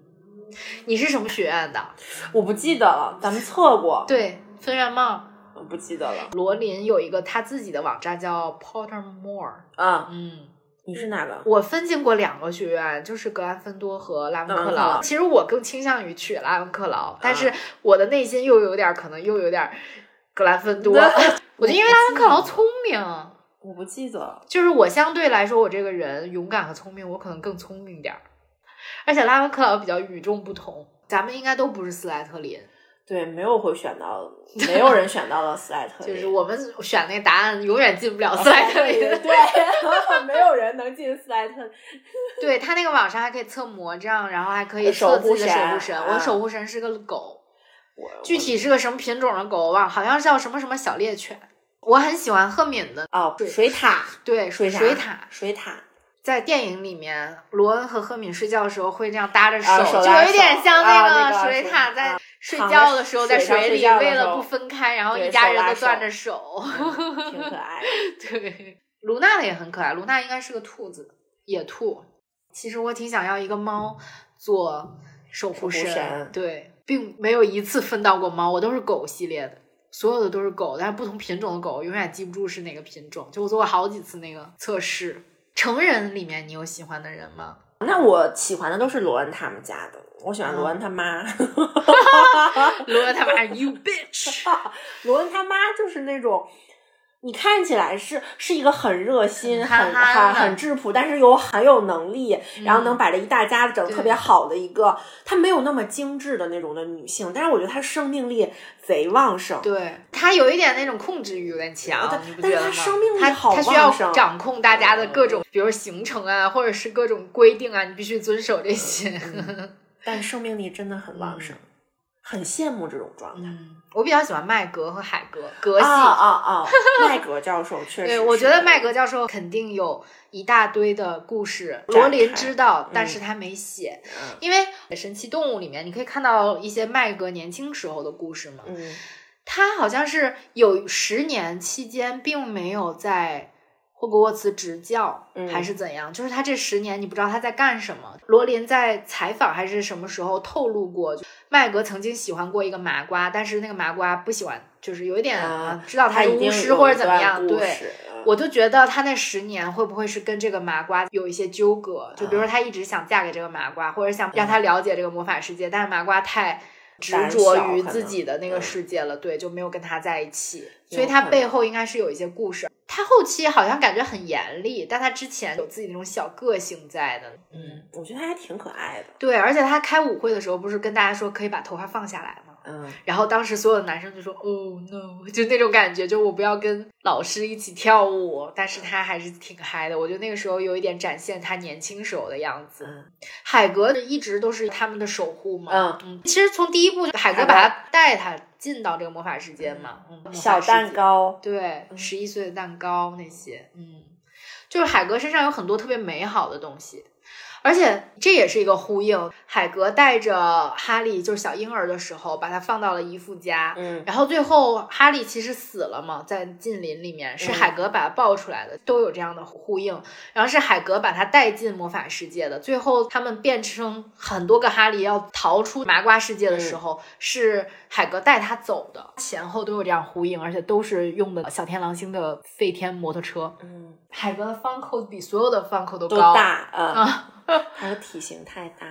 你是什么学院的？我不记得了，咱们测过，对，分院帽。我不记得了。罗琳有一个他自己的网站叫 Pottermore。啊，嗯，你是哪个？我分进过两个学院，就是格兰芬多和拉文克劳。其实我更倾向于去拉文克劳，但是我的内心又有点儿可能又有点儿格兰芬多。(laughs) 我就因为拉文克劳聪明，我不记得。就是我相对来说，我这个人勇敢和聪明，我可能更聪明点儿。而且拉文克劳比较与众不同，咱们应该都不是斯莱特林，对，没有会选到，(laughs) 没有人选到了斯莱特林，就是我们选那个答案永远进不了斯莱特林。对，(laughs) 没有人能进斯莱特林。(laughs) 对他那个网上还可以测魔杖，然后还可以守测自己的守护神我守护神是个狗，我具体是个什么品种的狗我忘了，好像叫什么什么小猎犬。我很喜欢赫敏的，哦，对水獭，对水獭，水獭，水獭，在电影里面，罗恩和赫敏睡觉的时候会这样搭着手，啊手拉就有一点像啊那个个水水獭在啊睡觉的时候在水里，为了不分开，然后一家人都攥着手。(laughs) 挺可爱。(laughs) 对，卢娜的也很可爱，卢娜应该是个兔子，野兔。其实我挺想要一个猫做守护守护神对，并没有一次分到过猫，我都是狗系列的，所有的都是狗，但是不同品种的狗，永远记不住是哪个品种。就我做过好几次那个测试。成人里面你有喜欢的人吗？那我喜欢的都是罗恩他们家的，我喜欢罗嗯恩他妈。(laughs) 罗恩他妈 you bitch，(laughs) 罗恩他妈就是那种，你看起来是是一个很热心、憨很很很质朴，但是又很有能力，然后能把这一大家子整特别好的一个，她没有那么精致的那种的女性，但是我觉得她生命力贼旺盛。对她有一点那种控制欲有点强但，是他你不觉得吗？生命力他好他需要旺盛掌控大家的各种，比如行程啊，或者是各种规定啊，你必须遵守这些。但生命力真的很旺盛，很羡慕这种状态。嗯，我比较喜欢麦格和海格格系。啊啊啊！麦格教授确实对，我觉得麦格教授肯定有一大堆的故事，罗琳知道，但嗯是他没写，嗯因为《神奇动物》里面你可以看到一些麦格年轻时候的故事嘛。嗯他好像是有十年期间并没有在霍格沃茨执教，嗯还是怎样？就是他这十年你不知道他在干什么。罗琳在采访还是什么时候透露过，麦格曾经喜欢过一个麻瓜，但是那个麻瓜不喜欢，就是有一点、啊知道他是巫师或者怎么样。对，我就觉得他那十年会不会是跟这个麻瓜有一些纠葛？就比如说他一直想嫁给这个麻瓜，或者想让他了解这个魔法世界，但是麻瓜太执着于自己的那个嗯世界了，对，就没有跟他在一起。所以他背后应该是有一些故事。他后期好像感觉很严厉，但他之前有自己那种小个性在的。嗯，我觉得他还挺可爱的。对，而且他开舞会的时候不是跟大家说可以把头发放下来吗？嗯，然后当时所有的男生就说：“Oh no！” 就那种感觉，就我不要跟老师一起跳舞，但是他还是挺嗨的。我觉得那个时候有一点展现他年轻时候的样子。嗯海格一直都是他们的守护嘛。嗯嗯，其实从第一部，海格把他带他进到这个魔法世界嘛。嗯，小蛋糕，对，嗯十一岁的蛋糕那些，嗯，就是海格身上有很多特别美好的东西，而且这也是一个呼应。海格带着哈利就是小婴儿的时候，把他放到了姨父家，嗯然后最后哈利其实死了嘛，在近邻里面是嗯海格把他抱出来的，都有这样的呼应。然后是海格把他带进魔法世界的，最后他们变成很多个哈利要逃出麻瓜世界的时候，是海格带他走的，前后都有这样呼应，而且都是用的小天狼星的飞天摩托车。嗯，海格的方扣比所有的方扣都都高，大啊，啊，他的体型太大。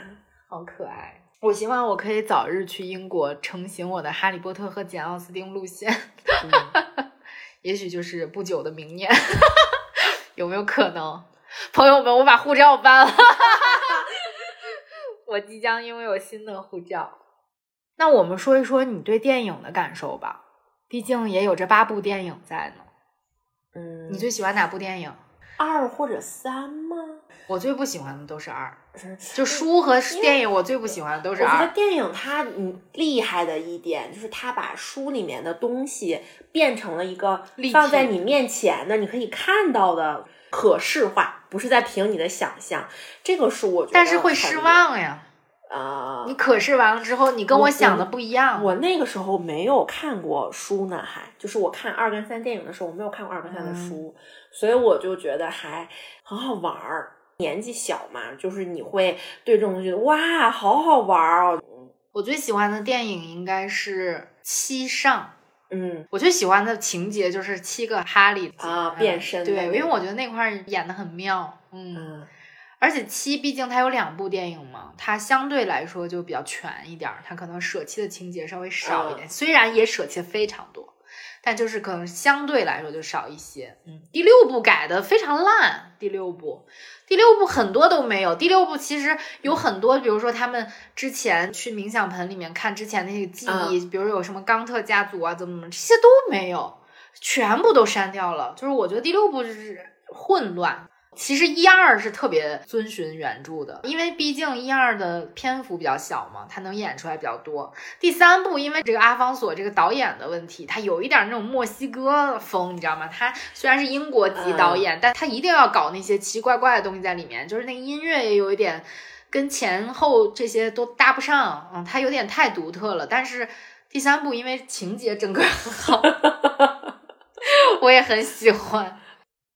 好可爱。我希望我可以早日去英国，成型我的哈利波特和简奥斯汀路线。(laughs) 也许就是不久的明年，(laughs) 有没有可能？朋友们，我把护照搬了，(laughs) 我即将拥有新的护照。那我们说一说你对电影的感受吧，毕竟也有这八部电影在呢。嗯，你最喜欢哪部电影？二或者三吗？我最不喜欢的都是二，就书和电影，我最不喜欢的都是二。我觉得电影它嗯厉害的一点就是它把书里面的东西变成了一个放在你面前的，你可以看到的可视化，不是在凭你的想象。这个书我觉得，但是会失望呀。啊，你可视完了之后，你跟我想的不一样。我那个时候没有看过书呢，还就是我看二跟三电影的时候，我没有看过二跟三的书，所以我就觉得还很好玩儿。年纪小嘛，就是你会对这种东西哇，好好玩儿哦。我最喜欢的电影应该是《七上》。嗯，我最喜欢的情节就是七个哈利啊变身。对，因为我觉得那块演的很妙。嗯。而且七毕竟它有两部电影嘛，它相对来说就比较全一点儿，它可能舍弃的情节稍微少一点，虽然也舍弃非常多，但就是可能相对来说就少一些。嗯，第六部改的非常烂，第六部，第六部很多都没有。第六部其实有很多，比如说他们之前去冥想盆里面看之前那些记忆，比如有什么冈特家族啊，怎么怎么，这些都没有，全部都删掉了。就是我觉得第六部就是混乱。其实一二是特别遵循原著的，因为毕竟一二的篇幅比较小嘛，它能演出来比较多。第三部因为这个阿方索这个导演的问题，他有一点那种墨西哥风，你知道吗？他虽然是英国籍导演，但他一定要搞那些奇奇怪怪的东西在里面，就是那个音乐也有一点跟前后这些都搭不上，嗯，他有点太独特了。但是第三部因为情节整个很好，(laughs) 我也很喜欢。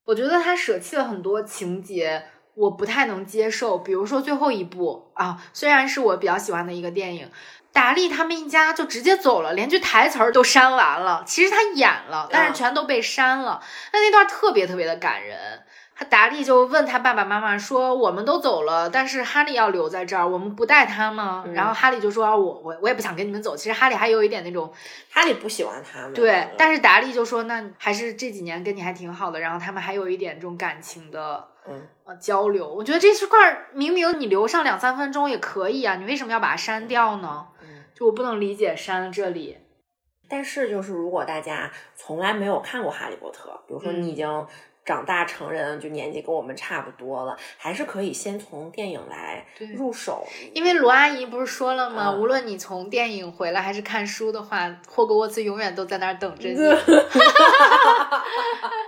我觉得他舍弃了很多情节，我不太能接受。比如说最后一部啊，虽然是我比较喜欢的一个电影，达利他们一家就直接走了，连句台词儿都删完了。其实他演了，但是全都被删了。那那段特别特别的感人。他达利就问他爸爸妈妈说：“我们都走了，但是哈利要留在这儿，我们不带他吗？”然后哈利就说：“我我我也不想跟你们走。”其实哈利还有一点那种，哈利不喜欢他们。对，但是达利就说：“那还是这几年跟你还挺好的。”然后他们还有一点这种感情的嗯交流。我觉得这块明明你留上两三分钟也可以啊，你为什么要把它删掉呢？就我不能理解删了这里。但是就是如果大家从来没有看过《哈利波特》，比如说你已经。长大成人就年纪跟我们差不多了，还是可以先从电影来入手。因为罗阿姨不是说了吗？无论你从电影回来还是看书的话，霍格沃茨永远都在那儿等着你。(laughs) (laughs)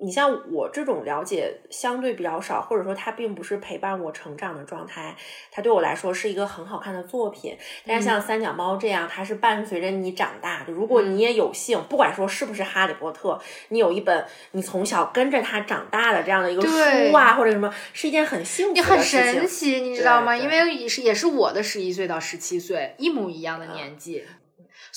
你像我这种了解相对比较少，或者说它并不是陪伴我成长的状态，它对我来说是一个很好看的作品。但是像三脚猫这样，它是伴随着你长大的。如果你也有幸，不管说是不是哈利波特，你有一本你从小跟着他长大的这样的一个书啊，或者什么，是一件很幸福的事情。你很神奇，你知道吗？因为也是也是我的十一岁到十七岁一模一样的年纪。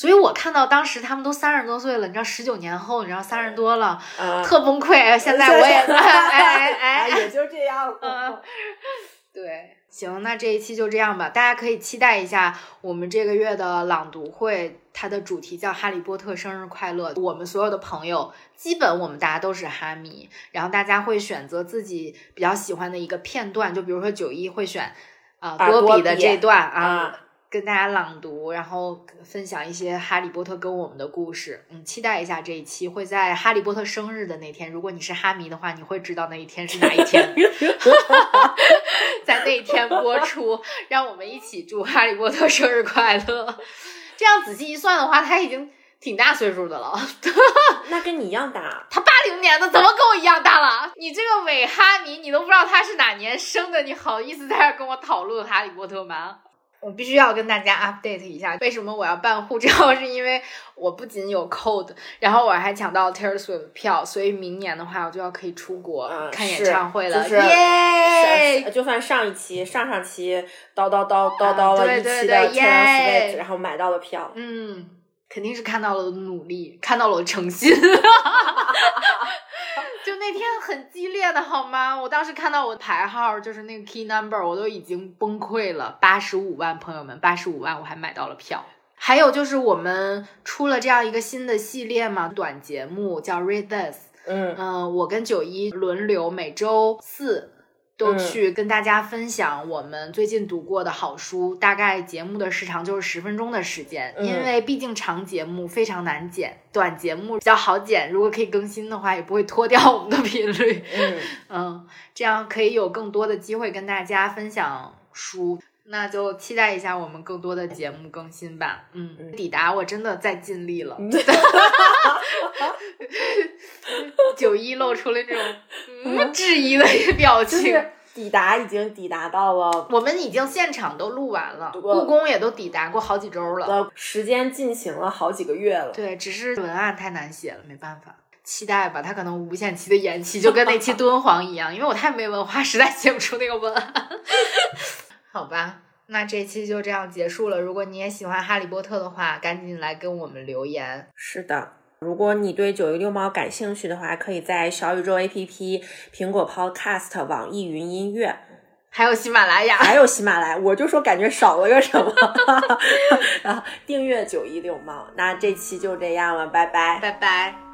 所以我看到当时他们都三十多岁了，你知道十九年后，你知道三十多了，特崩溃。现在我也 (laughs) 哎哎，(laughs) 也就这样了。(laughs) 对，行，那这一期就这样吧。大家可以期待一下我们这个月的朗读会，它的主题叫《哈利波特生日快乐》。我们所有的朋友，基本我们大家都是哈迷，然后大家会选择自己比较喜欢的一个片段，就比如说九一会选啊多比的这段啊。跟大家朗读，然后分享一些哈利波特跟我们的故事。嗯，期待一下这一期会在哈利波特生日的那天。如果你是哈迷的话，你会知道那一天是哪一天，(laughs) 在那一天播出。让我们一起祝哈利波特生日快乐。这样仔细一算的话，他已经挺大岁数的了。(laughs) 那跟你一样大。他八零年的，怎么跟我一样大了？你这个伪哈迷，你都不知道他是哪年生的，你好意思在这跟我讨论哈利波特吗？我必须要跟大家 update 一下，为什么我要办护照？(laughs) 是因为我不仅有 code，然后我还抢到 Taylor Swift 票，所以明年的话我就要可以出国看演唱会了。耶！就算上一期、上上期叨叨叨叨叨了一期的 Taylor Swift，然后买到了票。嗯，肯定是看到了努力，看到了诚心。(laughs) 就那天很激烈的好吗？我当时看到我排号就是那个 key number，我都已经崩溃了。八十五万朋友们，八十五万我还买到了票。还有就是我们出了这样一个新的系列嘛，短节目叫 Read This。嗯嗯，我跟九一轮流每周四都去跟大家分享我们最近读过的好书。大概节目的时长就是十分钟的时间，因为毕竟长节目非常难剪，短节目比较好剪。如果可以更新的话，也不会拖掉我们的频率。嗯嗯，这样可以有更多的机会跟大家分享书。那就期待一下我们更多的节目更新吧。嗯，抵达我真的在尽力了。(laughs) 九一露出了这种嗯质疑的表情。抵达已经抵达到了，我们已经现场都录完了，故宫也都抵达过好几周了，时间进行了好几个月了。对，只是文案太难写了，没办法。期待吧，他可能无限期的延期，就跟那期敦煌一样，因为我太没文化，实在写不出那个文案。好吧，那这期就这样结束了。如果你也喜欢哈利波特的话，赶紧来跟我们留言。是的，如果你对九一六猫感兴趣的话，可以在小宇宙 APP、苹果 Podcast、网易云音乐，还有喜马拉雅，(laughs) 还有喜马拉雅，我就说感觉少了个什么，(laughs) 然后订阅九一六猫。那这期就这样了，拜拜，拜拜。